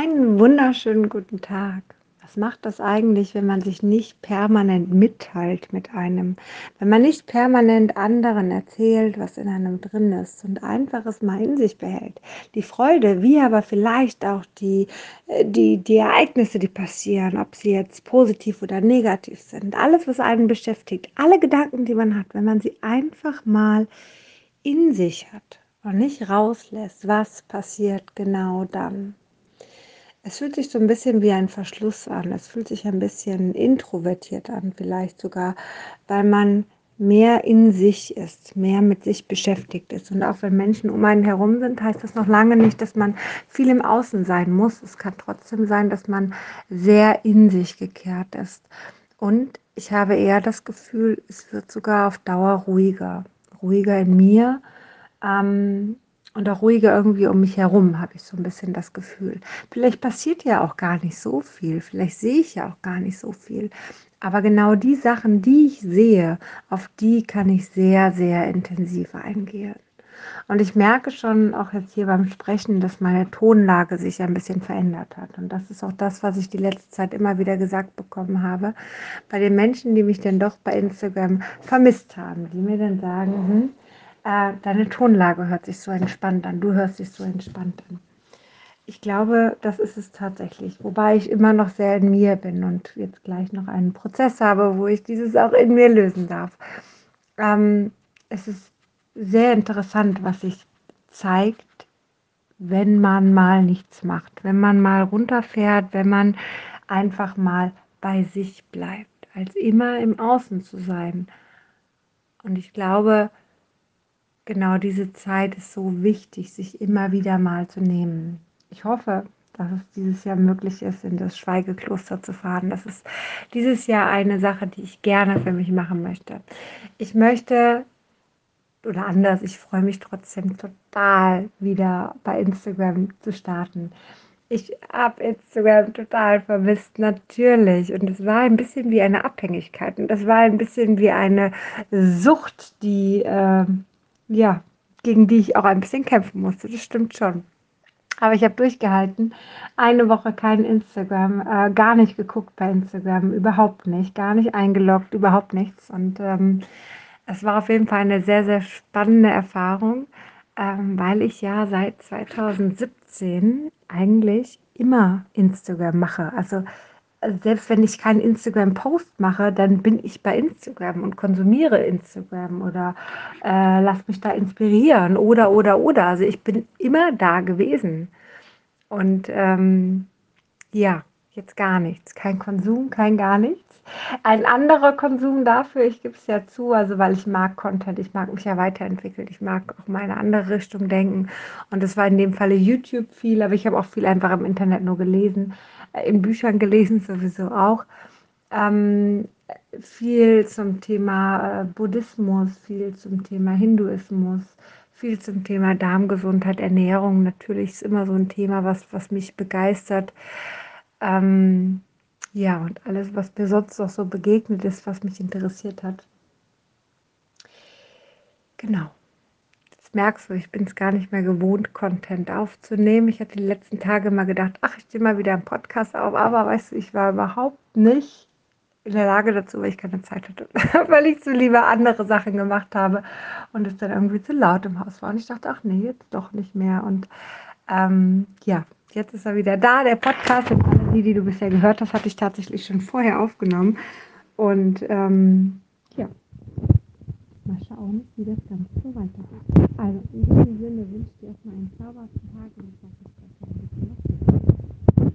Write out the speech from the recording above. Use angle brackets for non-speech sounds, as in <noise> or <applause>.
Einen wunderschönen guten Tag. Was macht das eigentlich, wenn man sich nicht permanent mitteilt mit einem? Wenn man nicht permanent anderen erzählt, was in einem drin ist und einfach es mal in sich behält? Die Freude, wie aber vielleicht auch die, äh, die, die Ereignisse, die passieren, ob sie jetzt positiv oder negativ sind, alles, was einen beschäftigt, alle Gedanken, die man hat, wenn man sie einfach mal in sich hat und nicht rauslässt, was passiert genau dann? Es fühlt sich so ein bisschen wie ein Verschluss an. Es fühlt sich ein bisschen introvertiert an, vielleicht sogar, weil man mehr in sich ist, mehr mit sich beschäftigt ist. Und auch wenn Menschen um einen herum sind, heißt das noch lange nicht, dass man viel im Außen sein muss. Es kann trotzdem sein, dass man sehr in sich gekehrt ist. Und ich habe eher das Gefühl, es wird sogar auf Dauer ruhiger. Ruhiger in mir. Ähm, und auch ruhiger irgendwie um mich herum, habe ich so ein bisschen das Gefühl. Vielleicht passiert ja auch gar nicht so viel, vielleicht sehe ich ja auch gar nicht so viel. Aber genau die Sachen, die ich sehe, auf die kann ich sehr, sehr intensiv eingehen. Und ich merke schon auch jetzt hier beim Sprechen, dass meine Tonlage sich ein bisschen verändert hat. Und das ist auch das, was ich die letzte Zeit immer wieder gesagt bekommen habe. Bei den Menschen, die mich dann doch bei Instagram vermisst haben, die mir dann sagen, hm, äh, deine Tonlage hört sich so entspannt an, du hörst dich so entspannt an. Ich glaube, das ist es tatsächlich, wobei ich immer noch sehr in mir bin und jetzt gleich noch einen Prozess habe, wo ich dieses auch in mir lösen darf. Ähm, es ist sehr interessant, was sich zeigt, wenn man mal nichts macht, wenn man mal runterfährt, wenn man einfach mal bei sich bleibt, als immer im Außen zu sein. Und ich glaube, genau diese Zeit ist so wichtig, sich immer wieder mal zu nehmen. Ich hoffe, dass es dieses Jahr möglich ist, in das Schweigekloster zu fahren. Das ist dieses Jahr eine Sache, die ich gerne für mich machen möchte. Ich möchte, oder anders, ich freue mich trotzdem total wieder bei Instagram zu starten. Ich habe Instagram total vermisst, natürlich. Und es war ein bisschen wie eine Abhängigkeit. Und es war ein bisschen wie eine Sucht, die... Äh, ja, gegen die ich auch ein bisschen kämpfen musste. Das stimmt schon. Aber ich habe durchgehalten. Eine Woche kein Instagram, äh, gar nicht geguckt bei Instagram, überhaupt nicht, gar nicht eingeloggt, überhaupt nichts. Und ähm, es war auf jeden Fall eine sehr, sehr spannende Erfahrung, ähm, weil ich ja seit 2017 eigentlich immer Instagram mache. Also selbst wenn ich keinen Instagram-Post mache, dann bin ich bei Instagram und konsumiere Instagram oder äh, lass mich da inspirieren oder, oder, oder. Also ich bin immer da gewesen. Und ähm, ja, jetzt gar nichts. Kein Konsum, kein gar nichts. Ein anderer Konsum dafür, ich gebe es ja zu, also weil ich mag Content, ich mag mich ja weiterentwickeln, ich mag auch mal in eine andere Richtung denken. Und das war in dem Falle YouTube viel, aber ich habe auch viel einfach im Internet nur gelesen in Büchern gelesen <laughs> sowieso auch. Ähm, viel zum Thema äh, Buddhismus, viel zum Thema Hinduismus, viel zum Thema Darmgesundheit, Ernährung. Natürlich ist immer so ein Thema, was, was mich begeistert. Ähm, ja, und alles, was mir sonst noch so begegnet ist, was mich interessiert hat. Genau merkst du, ich bin es gar nicht mehr gewohnt, Content aufzunehmen. Ich hatte die letzten Tage mal gedacht, ach, ich nehme mal wieder einen Podcast auf, aber weißt du, ich war überhaupt nicht in der Lage dazu, weil ich keine Zeit hatte, <laughs> weil ich zu lieber andere Sachen gemacht habe und es dann irgendwie zu laut im Haus war. Und ich dachte, ach nee, jetzt doch nicht mehr. Und ähm, ja, jetzt ist er wieder da. Der Podcast die, die du bisher gehört hast, hatte ich tatsächlich schon vorher aufgenommen. Und ähm, ja, mal schauen, wie das Ganze so weitergeht. Also in diesem Sinne wünsche ich dir erstmal einen zauberhaften Tag und ich sage.